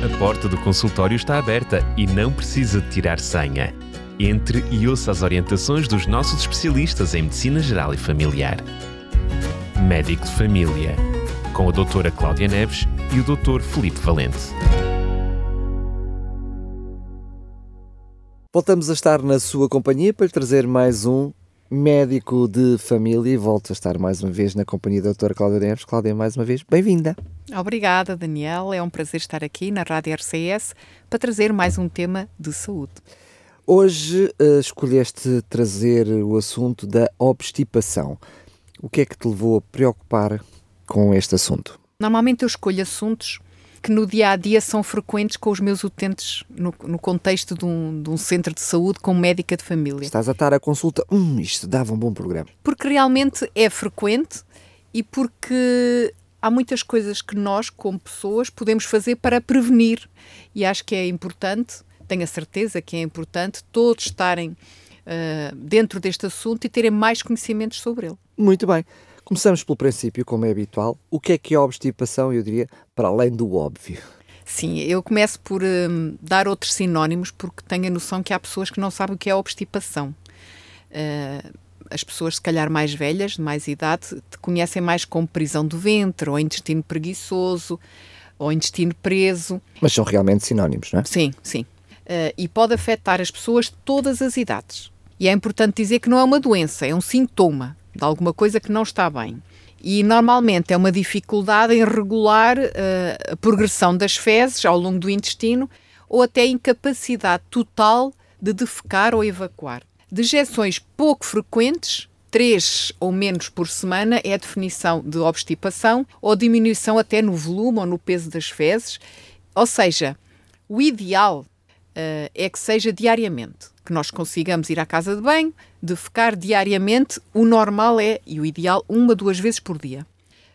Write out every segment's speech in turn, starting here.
A porta do consultório está aberta e não precisa de tirar senha. Entre e ouça as orientações dos nossos especialistas em Medicina Geral e Familiar. Médico de Família, com a doutora Cláudia Neves e o doutor Felipe Valente. Voltamos a estar na sua companhia para lhe trazer mais um médico de família e volto a estar mais uma vez na companhia da doutora Cláudia Neves. Cláudia, mais uma vez, bem-vinda. Obrigada, Daniel. É um prazer estar aqui na Rádio RCS para trazer mais um tema de saúde. Hoje uh, escolheste trazer o assunto da obstipação. O que é que te levou a preocupar com este assunto? Normalmente eu escolho assuntos que no dia a dia são frequentes com os meus utentes no, no contexto de um, de um, centro de saúde com médica de família. Estás a estar a consulta, hum, isto dava um bom programa. Porque realmente é frequente e porque há muitas coisas que nós, como pessoas, podemos fazer para prevenir. E acho que é importante, tenho a certeza que é importante, todos estarem uh, dentro deste assunto e terem mais conhecimentos sobre ele. Muito bem. Começamos pelo princípio, como é habitual. O que é que é a obstipação, eu diria, para além do óbvio? Sim, eu começo por um, dar outros sinónimos, porque tenho a noção que há pessoas que não sabem o que é obstipação. Uh, as pessoas, se calhar mais velhas, de mais idade, conhecem mais como prisão do ventre, ou intestino preguiçoso, ou intestino preso. Mas são realmente sinónimos, não é? Sim, sim. Uh, e pode afetar as pessoas de todas as idades. E é importante dizer que não é uma doença, é um sintoma de alguma coisa que não está bem. E normalmente é uma dificuldade em regular uh, a progressão das fezes ao longo do intestino ou até incapacidade total de defecar ou evacuar. Dejeções pouco frequentes, três ou menos por semana, é a definição de obstipação ou diminuição até no volume ou no peso das fezes. Ou seja, o ideal uh, é que seja diariamente que nós consigamos ir à casa de banho, defecar diariamente. O normal é, e o ideal, uma, duas vezes por dia.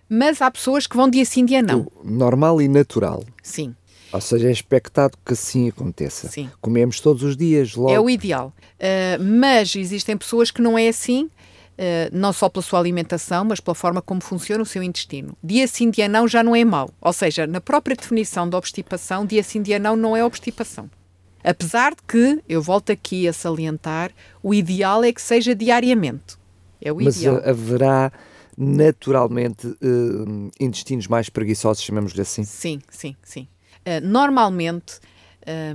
Mas há pessoas que vão dia sim, dia não. O normal e natural. Sim. Ou seja, é expectado que assim aconteça. Sim. Comemos todos os dias, logo. É o ideal. Uh, mas existem pessoas que não é assim, uh, não só pela sua alimentação, mas pela forma como funciona o seu intestino. Dia sim, dia não já não é mau. Ou seja, na própria definição da obstipação, dia sim, dia não não é obstipação. Apesar de que, eu volto aqui a salientar, o ideal é que seja diariamente. É o Mas ideal. Mas haverá naturalmente uh, intestinos mais preguiçosos, chamamos-lhe assim? Sim, sim, sim. Uh, normalmente,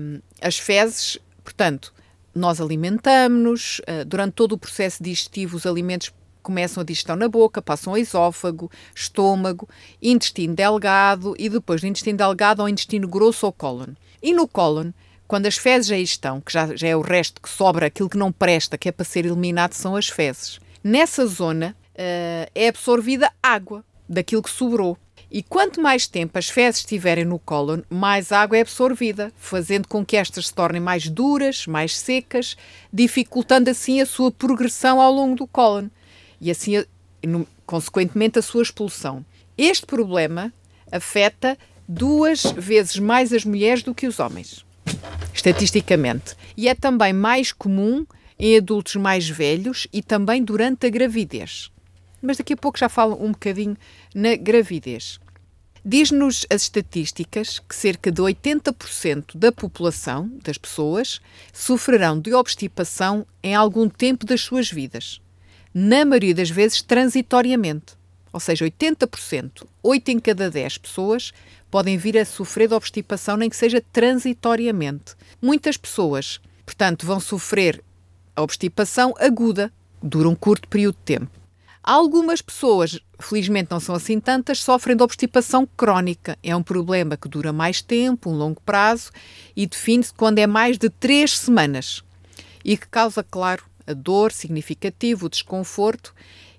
um, as fezes, portanto, nós alimentamos-nos, uh, durante todo o processo digestivo, os alimentos começam a digestão na boca, passam ao esófago, estômago, intestino delgado e depois do intestino delgado ao intestino grosso ou cólon. E no cólon quando as fezes aí estão, que já, já é o resto que sobra, aquilo que não presta, que é para ser eliminado, são as fezes. Nessa zona uh, é absorvida água daquilo que sobrou. E quanto mais tempo as fezes estiverem no cólon, mais água é absorvida, fazendo com que estas se tornem mais duras, mais secas, dificultando assim a sua progressão ao longo do cólon e assim, consequentemente, a sua expulsão. Este problema afeta duas vezes mais as mulheres do que os homens estatisticamente. E é também mais comum em adultos mais velhos e também durante a gravidez. Mas daqui a pouco já falo um bocadinho na gravidez. Diz-nos as estatísticas que cerca de 80% da população, das pessoas, sofrerão de obstipação em algum tempo das suas vidas. Na maioria das vezes, transitoriamente. Ou seja, 80%, 8 em cada 10 pessoas, podem vir a sofrer de obstipação, nem que seja transitoriamente. Muitas pessoas, portanto, vão sofrer a obstipação aguda, dura um curto período de tempo. Algumas pessoas, felizmente não são assim tantas, sofrem de obstipação crónica. É um problema que dura mais tempo, um longo prazo, e define-se quando é mais de três semanas e que causa, claro, a dor significativa, o desconforto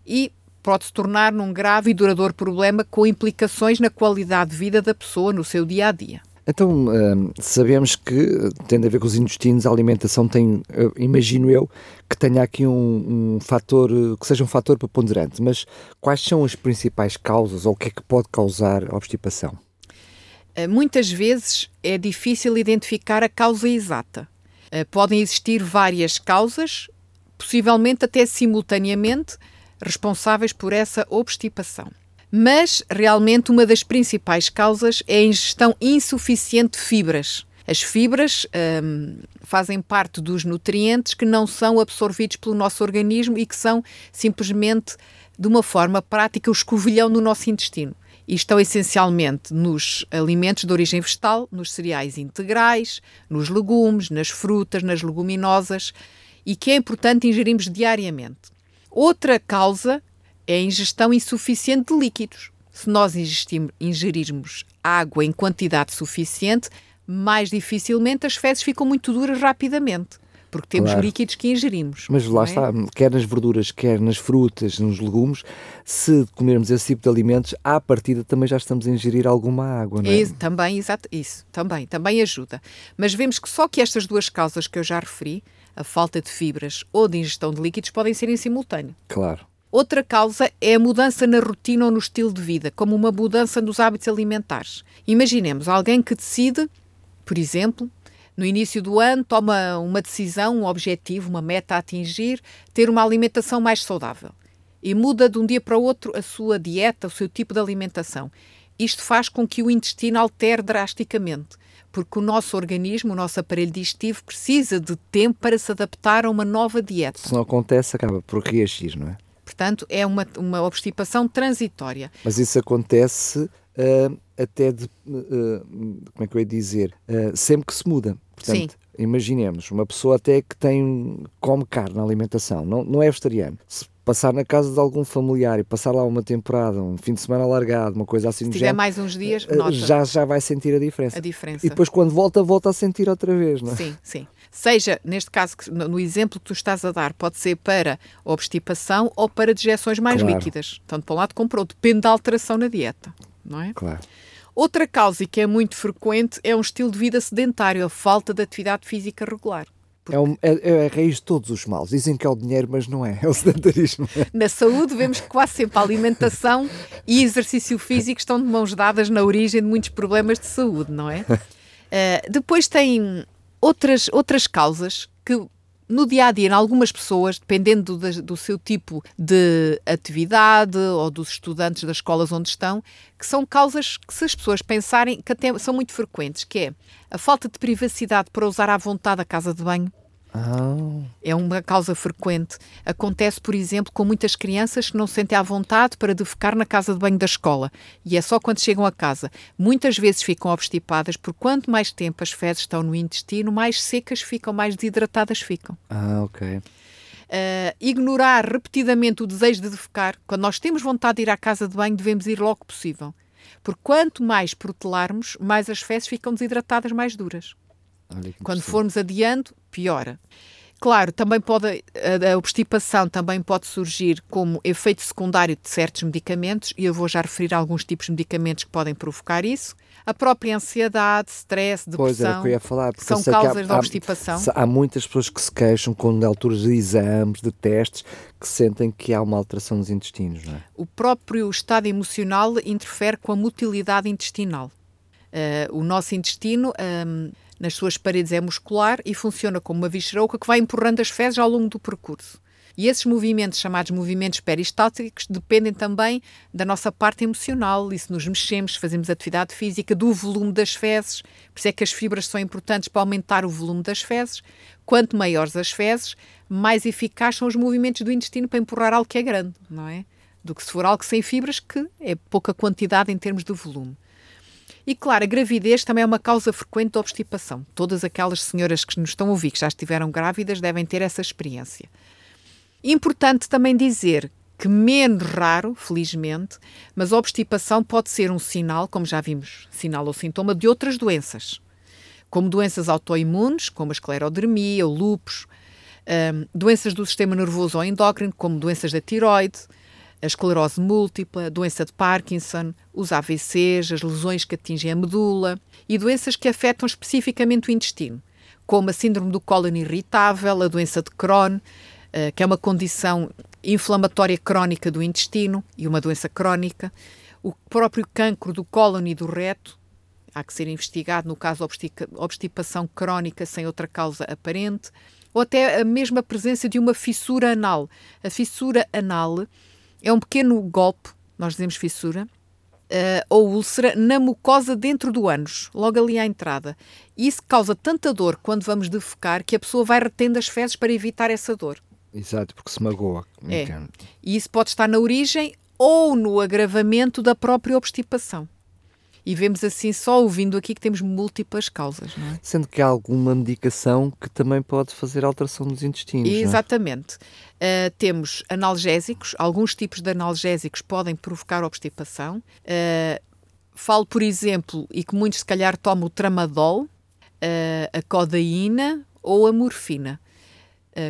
e pode se tornar num grave e duradouro problema com implicações na qualidade de vida da pessoa no seu dia a dia. Então, hum, sabemos que tem a ver com os intestinos, a alimentação tem, imagino eu, que tenha aqui um, um fator, que seja um fator preponderante, mas quais são as principais causas ou o que é que pode causar a obstipação? Eh, muitas vezes é difícil identificar a causa exata. Eh, podem existir várias causas, possivelmente até simultaneamente, responsáveis por essa obstipação. Mas realmente uma das principais causas é a ingestão insuficiente de fibras. As fibras hum, fazem parte dos nutrientes que não são absorvidos pelo nosso organismo e que são simplesmente, de uma forma prática, o escovilhão do nosso intestino. E estão essencialmente nos alimentos de origem vegetal, nos cereais integrais, nos legumes, nas frutas, nas leguminosas e que é importante ingerirmos diariamente. Outra causa é a ingestão insuficiente de líquidos. Se nós ingerirmos água em quantidade suficiente, mais dificilmente as fezes ficam muito duras rapidamente. Porque temos claro. líquidos que ingerimos. Mas lá é? está, quer nas verduras, quer nas frutas, nos legumes, se comermos esse tipo de alimentos, à partida também já estamos a ingerir alguma água, não é? Isso, também, exato, isso, também, também ajuda. Mas vemos que só que estas duas causas que eu já referi, a falta de fibras ou de ingestão de líquidos, podem ser em simultâneo. Claro. Outra causa é a mudança na rotina ou no estilo de vida, como uma mudança nos hábitos alimentares. Imaginemos alguém que decide, por exemplo, no início do ano, toma uma decisão, um objetivo, uma meta a atingir, ter uma alimentação mais saudável. E muda de um dia para o outro a sua dieta, o seu tipo de alimentação. Isto faz com que o intestino altere drasticamente, porque o nosso organismo, o nosso aparelho digestivo, precisa de tempo para se adaptar a uma nova dieta. Se não acontece, acaba por reagir, não é? Portanto, é uma, uma obstipação transitória. Mas isso acontece uh, até de. Uh, como é que eu ia dizer? Uh, sempre que se muda. Portanto, Sim. imaginemos, uma pessoa até que tem, come carne na alimentação, não, não é vegetariano. Se passar na casa de algum familiar e passar lá uma temporada, um fim de semana alargado, uma coisa assim Se tiver mais uns dias, nota. já já vai sentir a diferença. A diferença. E depois quando volta, volta a sentir outra vez, não é? Sim, sim. Seja, neste caso, no exemplo que tu estás a dar, pode ser para obstipação ou para dejeções mais claro. líquidas. Tanto para um lado como para o outro. Depende da alteração na dieta, não é? Claro. Outra causa, e que é muito frequente, é um estilo de vida sedentário, a falta de atividade física regular. É, um, é, é, a raiz de todos os males. Dizem que é o dinheiro, mas não é. É o sedentarismo. Na saúde, vemos que quase sempre a alimentação e exercício físico estão de mãos dadas na origem de muitos problemas de saúde, não é? Uh, depois tem outras, outras causas que no dia a dia, em algumas pessoas, dependendo do, do, seu tipo de atividade ou dos estudantes das escolas onde estão, que são causas que, se as pessoas pensarem, que até são muito frequentes, que é a falta de privacidade para usar à vontade a casa de banho, Oh. É uma causa frequente. Acontece, por exemplo, com muitas crianças que não se sentem à vontade para defecar na casa de banho da escola. E é só quando chegam a casa. Muitas vezes ficam obstipadas, porque quanto mais tempo as fezes estão no intestino, mais secas ficam, mais desidratadas ficam. Ah, ok. Uh, ignorar repetidamente o desejo de defecar. Quando nós temos vontade de ir à casa de banho, devemos ir logo possível. Porque quanto mais protelarmos, mais as fezes ficam desidratadas, mais duras. Quando formos adiando, piora. Claro, também pode a, a obstipação também pode surgir como efeito secundário de certos medicamentos, e eu vou já referir alguns tipos de medicamentos que podem provocar isso. A própria ansiedade, stress, depressão, pois era que eu ia falar, são causas da obstipação. Há, há, muitas pessoas que se queixam quando alturas de exames, de testes, que sentem que há uma alteração nos intestinos. Não é? O próprio estado emocional interfere com a motilidade intestinal. Uh, o nosso intestino um, nas suas paredes é muscular e funciona como uma viscerouca que vai empurrando as fezes ao longo do percurso. E esses movimentos, chamados movimentos peristálticos, dependem também da nossa parte emocional, e se nos mexemos, fazemos atividade física, do volume das fezes. Por isso é que as fibras são importantes para aumentar o volume das fezes. Quanto maiores as fezes, mais eficazes são os movimentos do intestino para empurrar algo que é grande, não é? Do que se for algo sem fibras, que é pouca quantidade em termos de volume. E claro, a gravidez também é uma causa frequente de obstipação. Todas aquelas senhoras que nos estão a ouvir, que já estiveram grávidas, devem ter essa experiência. Importante também dizer que menos raro, felizmente, mas a obstipação pode ser um sinal, como já vimos, sinal ou sintoma de outras doenças, como doenças autoimunes, como a esclerodermia, o lúpus, um, doenças do sistema nervoso ou endócrino, como doenças da tiroide, a esclerose múltipla, a doença de Parkinson, os AVCs, as lesões que atingem a medula e doenças que afetam especificamente o intestino, como a síndrome do cólon irritável, a doença de Crohn, eh, que é uma condição inflamatória crónica do intestino e uma doença crónica, o próprio cancro do cólon e do reto, há que ser investigado no caso de obstipação crónica sem outra causa aparente, ou até a mesma presença de uma fissura anal. A fissura anal é um pequeno golpe nós dizemos fissura, uh, ou úlcera na mucosa dentro do ânus, logo ali à entrada. Isso causa tanta dor quando vamos defecar que a pessoa vai retendo as fezes para evitar essa dor. Exato, porque se magoa. É. E isso pode estar na origem ou no agravamento da própria obstipação. E vemos assim, só ouvindo aqui, que temos múltiplas causas. Não é? Sendo que há alguma medicação que também pode fazer alteração dos intestinos. Exatamente. Uh, temos analgésicos, alguns tipos de analgésicos podem provocar obstipação. Uh, falo, por exemplo, e que muitos se calhar tomam o tramadol, uh, a codeína ou a morfina.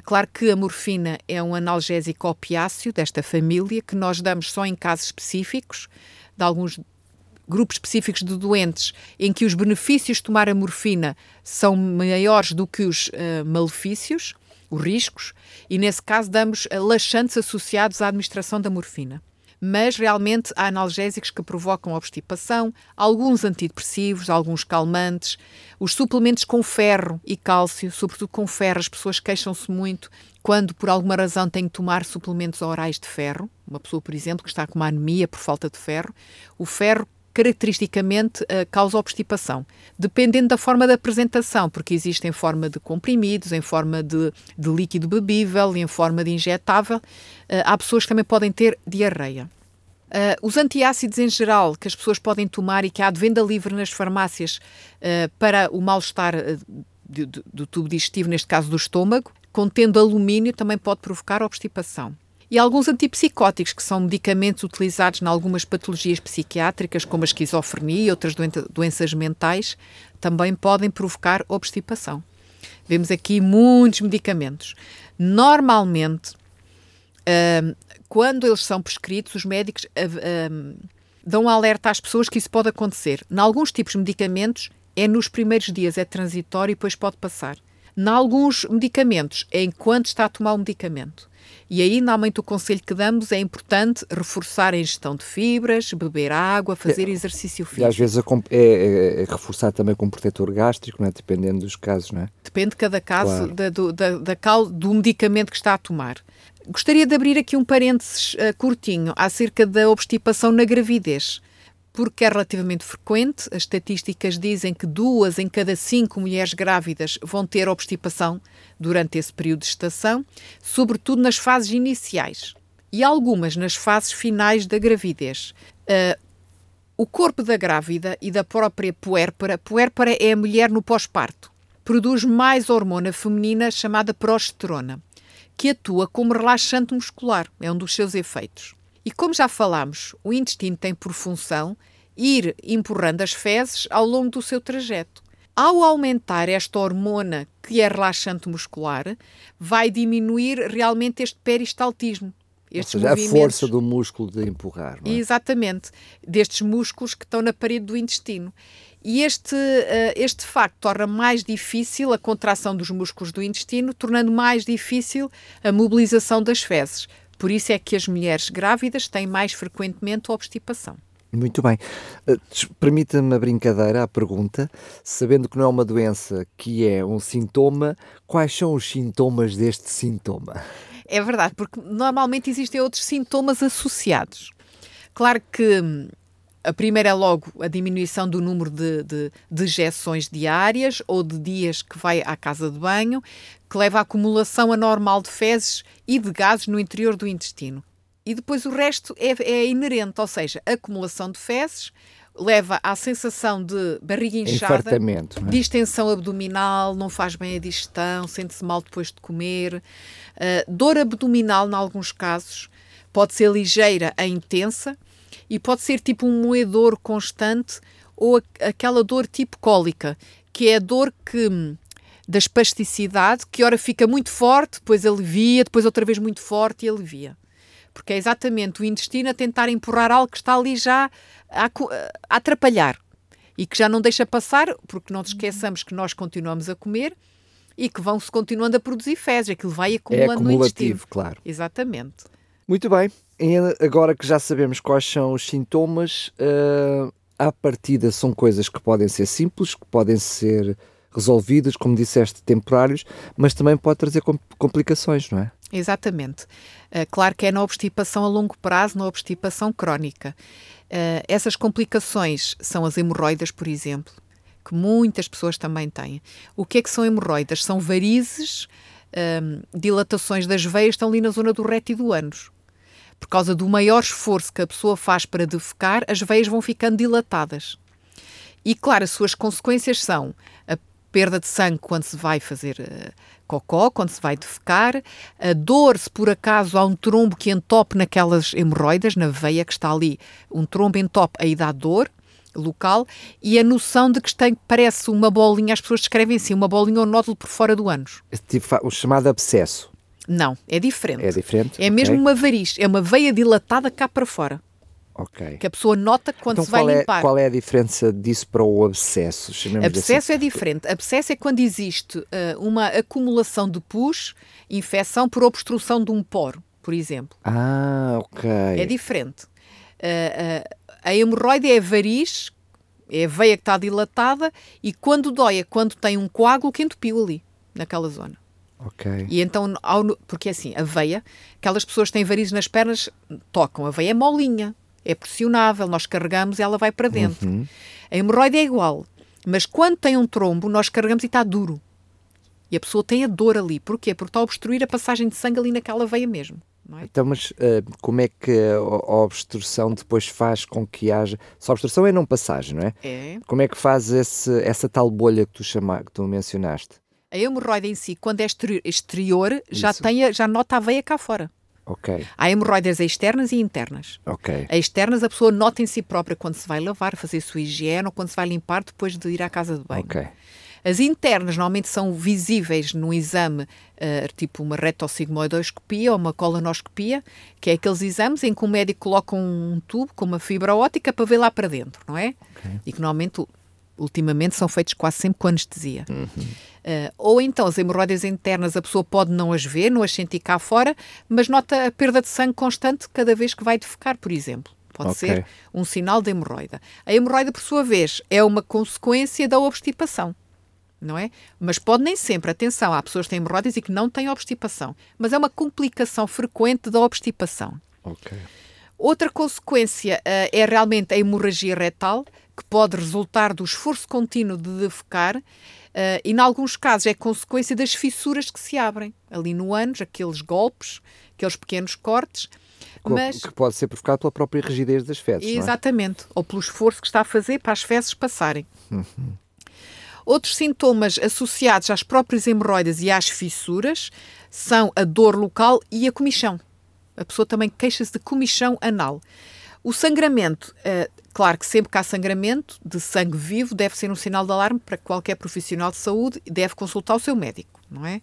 Claro que a morfina é um analgésico opiáceo desta família que nós damos só em casos específicos, de alguns grupos específicos de doentes em que os benefícios de tomar a morfina são maiores do que os uh, malefícios, os riscos, e nesse caso damos uh, laxantes associados à administração da morfina. Mas realmente há analgésicos que provocam obstipação, alguns antidepressivos, alguns calmantes, os suplementos com ferro e cálcio, sobretudo com ferro, as pessoas queixam-se muito quando por alguma razão têm que tomar suplementos orais de ferro, uma pessoa, por exemplo, que está com uma anemia por falta de ferro, o ferro caracteristicamente uh, causa obstipação, dependendo da forma de apresentação, porque existe em forma de comprimidos, em forma de, de líquido bebível, em forma de injetável. Uh, há pessoas que também podem ter diarreia. Uh, os antiácidos em geral que as pessoas podem tomar e que há de venda livre nas farmácias para o mal-estar do, do tubo digestivo, neste caso do estômago, contendo alumínio, também pode provocar obstipação e alguns antipsicóticos, que são medicamentos utilizados em algumas patologias psiquiátricas, como a esquizofrenia e outras doenças mentais, também podem provocar obstipação. Vemos aqui muitos medicamentos. Normalmente, uh, quando eles são prescritos, os médicos uh, uh, dão alerta às pessoas que isso pode acontecer. Em alguns tipos de medicamentos, é nos primeiros dias, é transitório e depois pode passar. Em alguns medicamentos, é enquanto está a tomar o medicamento. E aí, normalmente, o conselho que damos é importante reforçar a ingestão de fibras, beber água, fazer é, exercício físico. E às vezes é, é, é, reforçar também com protetor gástrico, não é? dependendo dos casos, não é? Depende de cada caso, claro. da, do, da, da, do medicamento que está a tomar. Gostaria de abrir aqui um parênteses uh, curtinho acerca da obstipação na gravidez porque é relativamente frequente. As estatísticas dizem que duas em cada cinco mulheres grávidas vão ter obstipação durante esse período de gestação, sobretudo nas fases iniciais e algumas nas fases finais da gravidez. Uh, o corpo da grávida e da própria puérpera, puérpera é a mulher no pós-parto, produz mais hormona feminina chamada progesterona, que atua como relaxante muscular, é um dos seus efeitos. E como já falámos, o intestino tem por função ir empurrando as fezes ao longo do seu trajeto. Ao aumentar esta hormona, que é relaxante muscular, vai diminuir realmente este peristaltismo. Este Ou seja, a força do músculo de empurrar. É? Exatamente, destes músculos que estão na parede do intestino. E este, uh, este facto torna mais difícil a contração dos músculos do intestino, tornando mais difícil a mobilização das fezes. Por isso é que as mulheres grávidas têm mais frequentemente obstipação. Muito bem. Uh, Permita-me a brincadeira, a pergunta, sabendo que não é uma doença que é um sintoma, quais são os sintomas deste sintoma? É verdade, porque normalmente existem outros sintomas associados. Claro que hum, a primeira é logo a diminuição do número de, de, de injeções diárias ou de dias que vai à casa de banho, que leva à acumulação anormal de fezes e de gases no interior do intestino. E depois o resto é, é inerente, ou seja, a acumulação de fezes leva à sensação de barriga inchada, é? distensão abdominal, não faz bem a digestão, sente-se mal depois de comer, uh, dor abdominal, em alguns casos, pode ser ligeira a intensa e pode ser tipo um moedor constante ou aquela dor tipo cólica, que é a dor que da espasticidade, que ora fica muito forte, depois alivia, depois outra vez muito forte e alivia porque é exatamente o intestino a tentar empurrar algo que está ali já a, a atrapalhar e que já não deixa passar, porque não esqueçamos que nós continuamos a comer e que vão-se continuando a produzir fezes, aquilo vai acumulando é acumulativo, no intestino. claro. Exatamente. Muito bem, agora que já sabemos quais são os sintomas, uh, à partida são coisas que podem ser simples, que podem ser resolvidos, como disseste, temporários, mas também pode trazer complicações, não é? Exatamente. Uh, claro que é na obstipação a longo prazo, na obstipação crónica. Uh, essas complicações são as hemorroidas, por exemplo, que muitas pessoas também têm. O que é que são hemorroidas? São varizes, um, dilatações das veias, estão ali na zona do reto e do ânus. Por causa do maior esforço que a pessoa faz para defecar, as veias vão ficando dilatadas. E claro, as suas consequências são a perda de sangue quando se vai fazer uh, cocó, quando se vai defecar, a dor se por acaso há um trombo que entope naquelas hemorroidas, na veia que está ali, um trombo entope, aí dá dor local, e a noção de que tem, parece uma bolinha, as pessoas descrevem assim, uma bolinha ou nódulo por fora do ânus. Tipo, o chamado abscesso. Não, é diferente. É diferente? É mesmo uma variz, é uma veia dilatada cá para fora. Ok. Que a pessoa nota quando então, se vai qual é, limpar. Qual é a diferença disso para o abscesso? Abscesso assim. é diferente. Abscesso é quando existe uh, uma acumulação de pus, infecção por obstrução de um poro, por exemplo. Ah, ok. É diferente. Uh, uh, a hemorroide é a variz, é a veia que está dilatada e quando dói é quando tem um coágulo que entupiu ali, naquela zona. Ok. E então, ao, porque assim, a veia, aquelas pessoas que têm varizes nas pernas, tocam. A veia é molinha, é pressionável, nós carregamos e ela vai para dentro. Uhum. A hemorroide é igual, mas quando tem um trombo, nós carregamos e está duro. E a pessoa tem a dor ali. Porquê? Porque está a obstruir a passagem de sangue ali naquela veia mesmo. É? Então, mas uh, como é que a, a, obstrução depois faz com que haja. A obstrução é não passagem, não é? É. Como é que faz esse, essa tal bolha que tu, chama, que tu mencionaste? A hemorroida em si, quando é exterior, já, tem já nota a veia cá fora. Ok. Há hemorroidas externas e internas. Ok. A externas a pessoa nota em si própria quando se vai lavar, fazer sua higiene ou quando se vai limpar depois de ir à casa de banho. Ok. As internas normalmente são visíveis no exame, uh, tipo uma retossigmoidoscopia ou uma colonoscopia, que é aqueles exames em que o médico coloca um tubo com uma fibra ótica para ver lá para dentro, não é? Okay. E que normalmente, ultimamente, são feitos quase sempre com anestesia. Uhum. Uh, ou então as hemorroidas internas a pessoa pode não as ver, não as sentir cá fora, mas nota a perda de sangue constante cada vez que vai defecar, por exemplo. Pode okay. ser um sinal de hemorroida. A hemorroida, por sua vez, é uma consequência da obstipação não é? Mas pode nem sempre, atenção, há pessoas que têm hemorroidas e que não têm obstipação, mas é uma complicação frequente da obstipação. Ok. Outra consequência uh, é realmente a hemorragia retal, que pode resultar do esforço contínuo de defecar, uh, e, em alguns casos, é consequência das fissuras que se abrem ali no ânus, aqueles golpes, aqueles pequenos cortes. Mas... Que pode ser provocado pela própria rigidez das fezes. Exatamente, é? ou pelo esforço que está a fazer para as fezes passarem. Uhum. Outros sintomas associados às próprias hemorroidas e às fissuras são a dor local e a comichão. A pessoa também queixa-se de comichão anal. O sangramento, é, claro que sempre que há sangramento de sangue vivo, deve ser um sinal de alarme para qualquer profissional de saúde e deve consultar o seu médico, não é?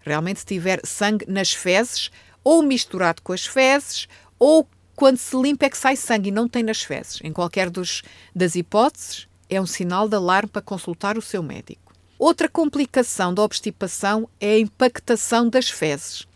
Realmente, se tiver sangue nas fezes, ou misturado com as fezes, ou quando se limpa é que sai sangue e não tem nas fezes. Em qualquer dos, das hipóteses, é um sinal de alarme para consultar o seu médico. Outra complicação da obstipação é a impactação das fezes,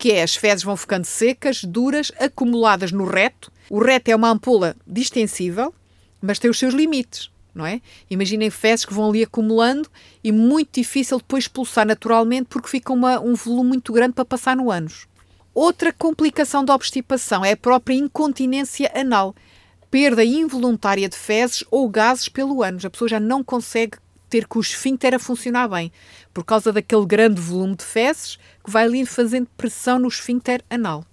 que é as fezes vão ficando secas, duras, acumuladas no reto. O reto é uma ampola distensível, mas tem os seus limites, não é? Imaginem fezes que vão ali acumulando e muito difícil depois expulsar naturalmente porque fica uma, um volume muito grande para passar no ânus. Outra complicação da obstipação é a própria incontinência anal, perda involuntária de fezes ou gases pelo ânus. A pessoa já não consegue ter com o esfíncter a funcionar bem, por causa daquele grande volume de fezes que vai ali fazendo pressão no esfíncter anal.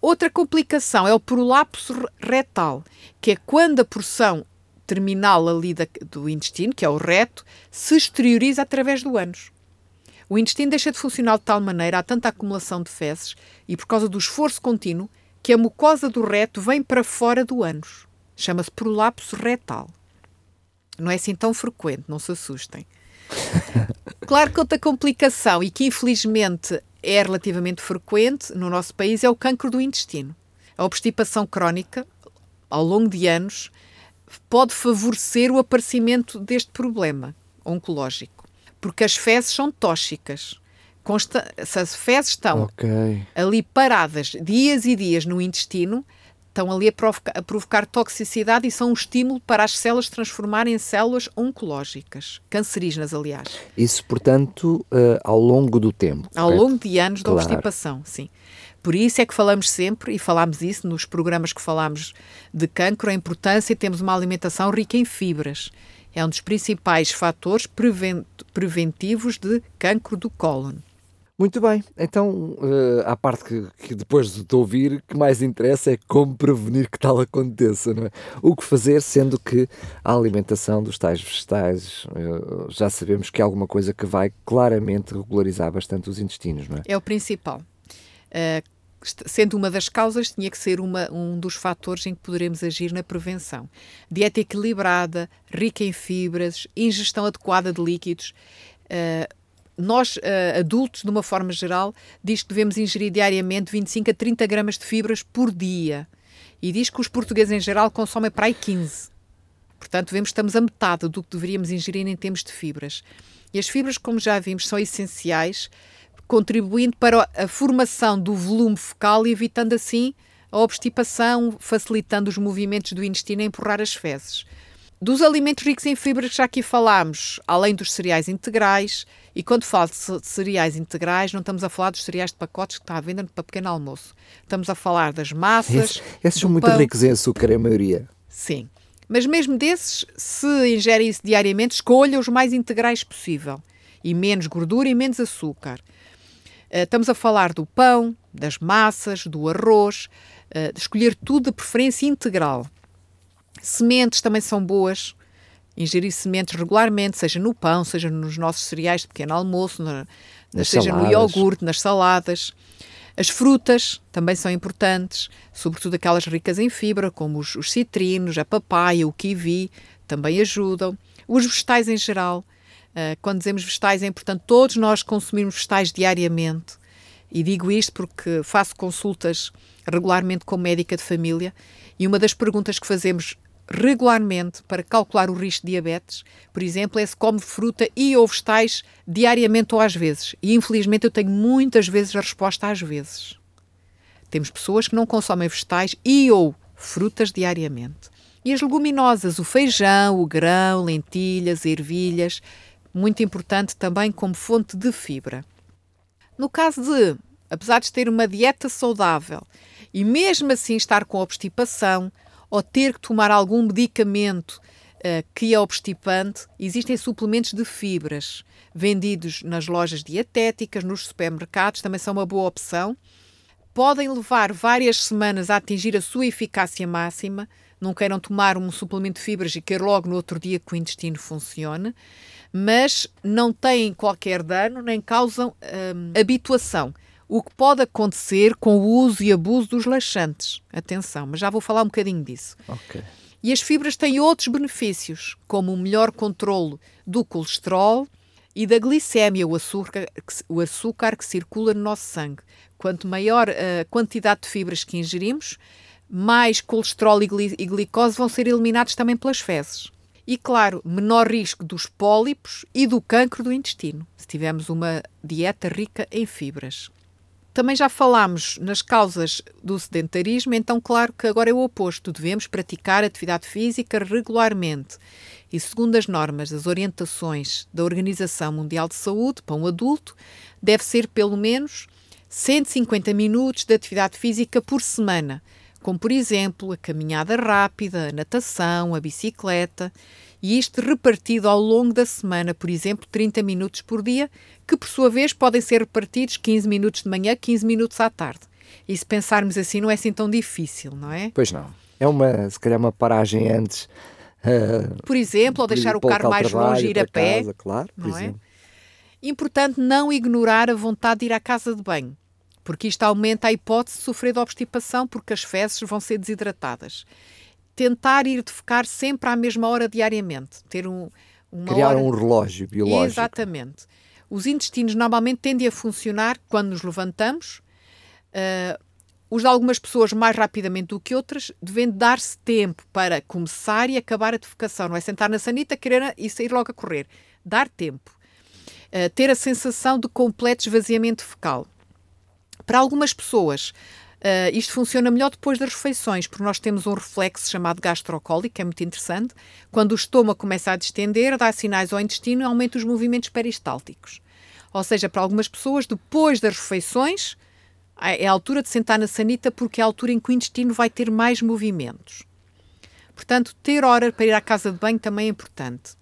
Outra complicação é o prolapso retal, que é quando a porção terminal ali da, do intestino, que é o reto, se exterioriza através do ânus. O intestino deixa de funcionar de tal maneira, há tanta acumulação de fezes, e por causa do esforço contínuo, que a mucosa do reto vem para fora do ânus. Chama-se prolapso retal. Não é assim tão frequente, não se assustem. claro que outra complicação, e que infelizmente é relativamente frequente no nosso país, é o cancro do intestino. A obstipação crónica, ao longo de anos, pode favorecer o aparecimento deste problema oncológico, porque as fezes são tóxicas. Consta se as fezes estão okay. ali paradas dias e dias no intestino, estão ali a provocar, a provocar, toxicidade e são um estímulo para as células transformarem em células oncológicas, cancerígenas, aliás. Isso, portanto, uh, ao longo do tempo. Ao correto? longo de anos claro. da obstipação, sim. Por isso é que falamos sempre, e falámos isso nos programas que falámos de cancro, a importância de termos uma alimentação rica em fibras. É um dos principais fatores preventivos de cancro do cólon. Muito bem, então uh, parte que, que, depois de ouvir, que mais interessa é como prevenir que tal aconteça, não é? O que fazer, sendo que a alimentação dos tais vegetais uh, já sabemos que é alguma coisa que vai claramente regularizar bastante os intestinos, não é? É o principal. Uh, sendo uma das causas, tinha que ser uma, um dos fatores em que poderemos agir na prevenção. Dieta equilibrada, rica em fibras, ingestão adequada de líquidos. Uh, nós, uh, adultos, de uma forma geral, diz que devemos ingerir diariamente 25 a 30 gramas de fibras por dia. E diz que os portugueses, em geral, consomem para aí 15. Portanto, vemos que estamos a metade do que deveríamos ingerir em termos de fibras. E as fibras, como já vimos, são essenciais, contribuindo para a formação do volume fecal e evitando assim a obstipação, facilitando os movimentos do intestino a empurrar as fezes. Dos alimentos ricos em fibras que já aqui falámos, além dos cereais integrais, e quando falo de cereais integrais, não estamos a falar dos cereais de pacotes que está à venda para pequeno almoço. Estamos a falar das massas. Esses, esses são muito ricos em açúcar, a maioria. Sim. Mas mesmo desses, se ingere isso diariamente, escolha os mais integrais possível. E menos gordura e menos açúcar. Uh, estamos a falar do pão, das massas, do arroz, de escolher tudo de preferência integral. Sementes também são boas. Ingerir sementes regularmente, seja no pão, seja nos nossos cereais de pequeno almoço, na, seja saladas. no iogurte, nas saladas. As frutas também são importantes, sobretudo aquelas ricas em fibra, como os, os citrinos, a papaya, o kiwi, também ajudam. Os vegetais em geral. Uh, quando dizemos vegetais, é importante todos nós consumirmos vegetais diariamente. E digo isto porque faço consultas regularmente com médica de família e uma das perguntas que fazemos regularmente para calcular o risco de diabetes, por exemplo, é se come fruta e ou vegetais diariamente ou às vezes. E infelizmente eu tenho muitas vezes a resposta às vezes. Temos pessoas que não consomem vegetais e ou frutas diariamente. E as leguminosas, o feijão, o grão, lentilhas, ervilhas, muito importante também como fonte de fibra. No caso de, apesar de ter uma dieta saudável e mesmo assim estar com obstipação, ou ter que tomar algum medicamento uh, que é obstipante, existem suplementos de fibras vendidos nas lojas dietéticas, nos supermercados, também são uma boa opção. Podem levar várias semanas a atingir a sua eficácia máxima. Não queiram tomar um suplemento de fibras e querer logo no outro dia que o intestino funcione, mas não têm qualquer dano nem causam hum, habituação o que pode acontecer com o uso e abuso dos laxantes. Atenção, mas já vou falar um bocadinho disso. Okay. E as fibras têm outros benefícios, como o melhor controlo do colesterol e da glicémia, o açúcar, o açúcar que circula no nosso sangue. Quanto maior a quantidade de fibras que ingerimos, mais colesterol e, gli e glicose vão ser eliminados também pelas fezes. E, claro, menor risco dos pólipos e do cancro do intestino, se tivermos uma dieta rica em fibras. Também já falámos nas causas do sedentarismo, então, claro que agora é o oposto. Devemos praticar atividade física regularmente. E, segundo as normas, as orientações da Organização Mundial de Saúde para um adulto, deve ser pelo menos 150 minutos de atividade física por semana, como, por exemplo, a caminhada rápida, a natação, a bicicleta e isto repartido ao longo da semana, por exemplo, 30 minutos por dia, que por sua vez podem ser repartidos 15 minutos de manhã, 15 minutos à tarde. E se pensarmos assim, não é assim tão difícil, não é? Pois não. É uma, se calhar, uma paragem antes. Uh, por exemplo, ou deixar o carro mais longe e ir a pé. Casa, claro, não. É? Importante não ignorar a vontade de ir à casa de banho, porque isto aumenta a hipótese de sofrer de obstipação, porque as fezes vão ser desidratadas tentar ir defecar sempre à mesma hora diariamente. Ter um, uma Criar hora... um relógio biológico. Exatamente. Os intestinos normalmente tendem a funcionar quando nos levantamos. Uh, os de algumas pessoas mais rapidamente do que outras, devendo dar-se tempo para começar e acabar a defecação. Não é sentar na sanita, querer e sair logo a correr. Dar tempo. Uh, ter a sensação de completo esvaziamento fecal. Para algumas pessoas, Uh, isto funciona melhor depois das refeições, porque nós temos um reflexo chamado gastrocólico, que é muito interessante. Quando o estômago começa a distender, dá sinais ao intestino e aumenta os movimentos peristálticos. Ou seja, para algumas pessoas, depois das refeições, é a altura de sentar na sanita porque é a altura em que o intestino vai ter mais movimentos. Portanto, ter hora para ir à casa de banho também é importante.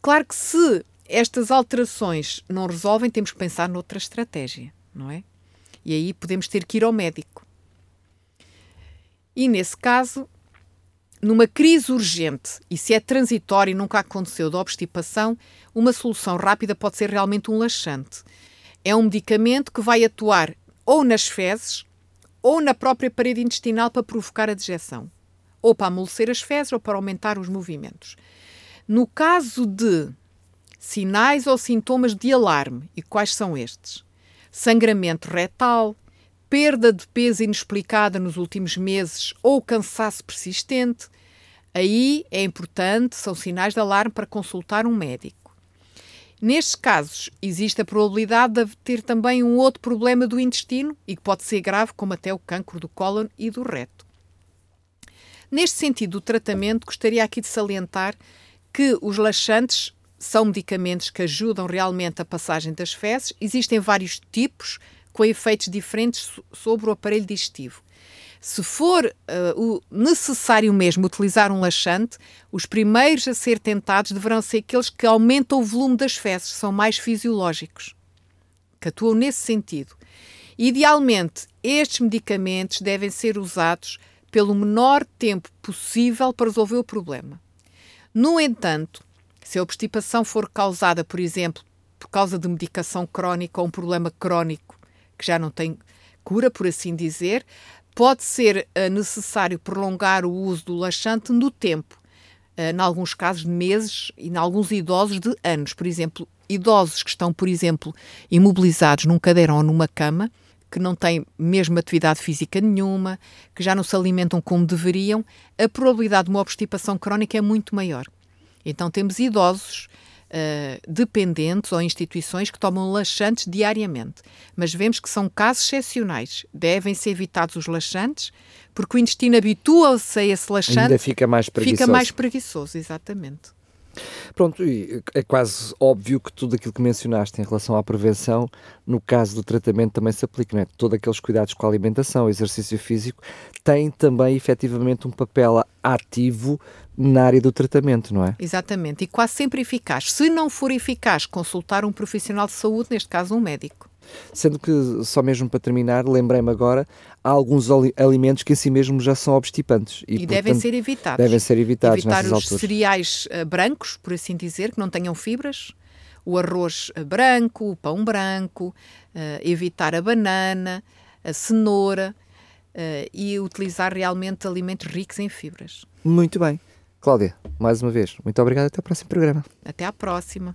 Claro que se estas alterações não resolvem, temos que pensar noutra estratégia, não é? E aí podemos ter que ir ao médico. E nesse caso, numa crise urgente, e se é transitório e nunca aconteceu de obstipação, uma solução rápida pode ser realmente um laxante. É um medicamento que vai atuar ou nas fezes ou na própria parede intestinal para provocar a dejeção, ou para amolecer as fezes ou para aumentar os movimentos. No caso de sinais ou sintomas de alarme, e quais são estes? Sangramento retal, perda de peso inexplicada nos últimos meses ou cansaço persistente, aí é importante, são sinais de alarme para consultar um médico. Nestes casos, existe a probabilidade de ter também um outro problema do intestino e que pode ser grave, como até o cancro do cólon e do reto. Neste sentido, o tratamento, gostaria aqui de salientar que os laxantes são medicamentos que ajudam realmente a passagem das fezes. Existem vários tipos com efeitos diferentes sobre o aparelho digestivo. Se for uh, necessário mesmo utilizar um laxante, os primeiros a ser tentados deverão ser aqueles que aumentam o volume das fezes, são mais fisiológicos, que atuam nesse sentido. Idealmente, estes medicamentos devem ser usados pelo menor tempo possível para resolver o problema. No entanto, se a obstipação for causada, por exemplo, por causa de medicação crónica ou um problema crónico que já não tem cura, por assim dizer, pode ser uh, necessário prolongar o uso do laxante no tempo, uh, em alguns casos de meses e em alguns idosos de anos. Por exemplo, idosos que estão, por exemplo, imobilizados num cadeirão ou numa cama, que não têm mesmo atividade física nenhuma, que já não se alimentam como deveriam, a probabilidade de uma obstipação crónica é muito maior. Então temos idosos uh, dependentes ou instituições que tomam laxantes diariamente, mas vemos que são casos excepcionais. Devem ser evitados os laxantes, porque o intestino habitua-se a esse laxante. Ainda fica mais preguiçoso. Fica mais preguiçoso, exatamente. Pronto, é quase óbvio que tudo aquilo que mencionaste em relação à prevenção, no caso do tratamento também se aplica, não é? Todos aqueles cuidados com a alimentação, exercício físico, têm também efetivamente um papel ativo na área do tratamento, não é? Exatamente, e quase sempre eficaz. Se não for eficaz, consultar um profissional de saúde, neste caso um médico. Sendo que, só mesmo para terminar, lembrei-me agora, há alguns alimentos que em si mesmos já são obstipantes. E, e portanto, devem ser evitados. Devem ser evitados Evitar os alturas. cereais uh, brancos, por assim dizer, que não tenham fibras, o arroz uh, branco, o pão branco, uh, evitar a banana, a cenoura e utilizar realmente alimentos ricos em fibras. Muito bem. Cláudia, mais uma vez, muito obrigado. Até ao próximo programa. Até à próxima.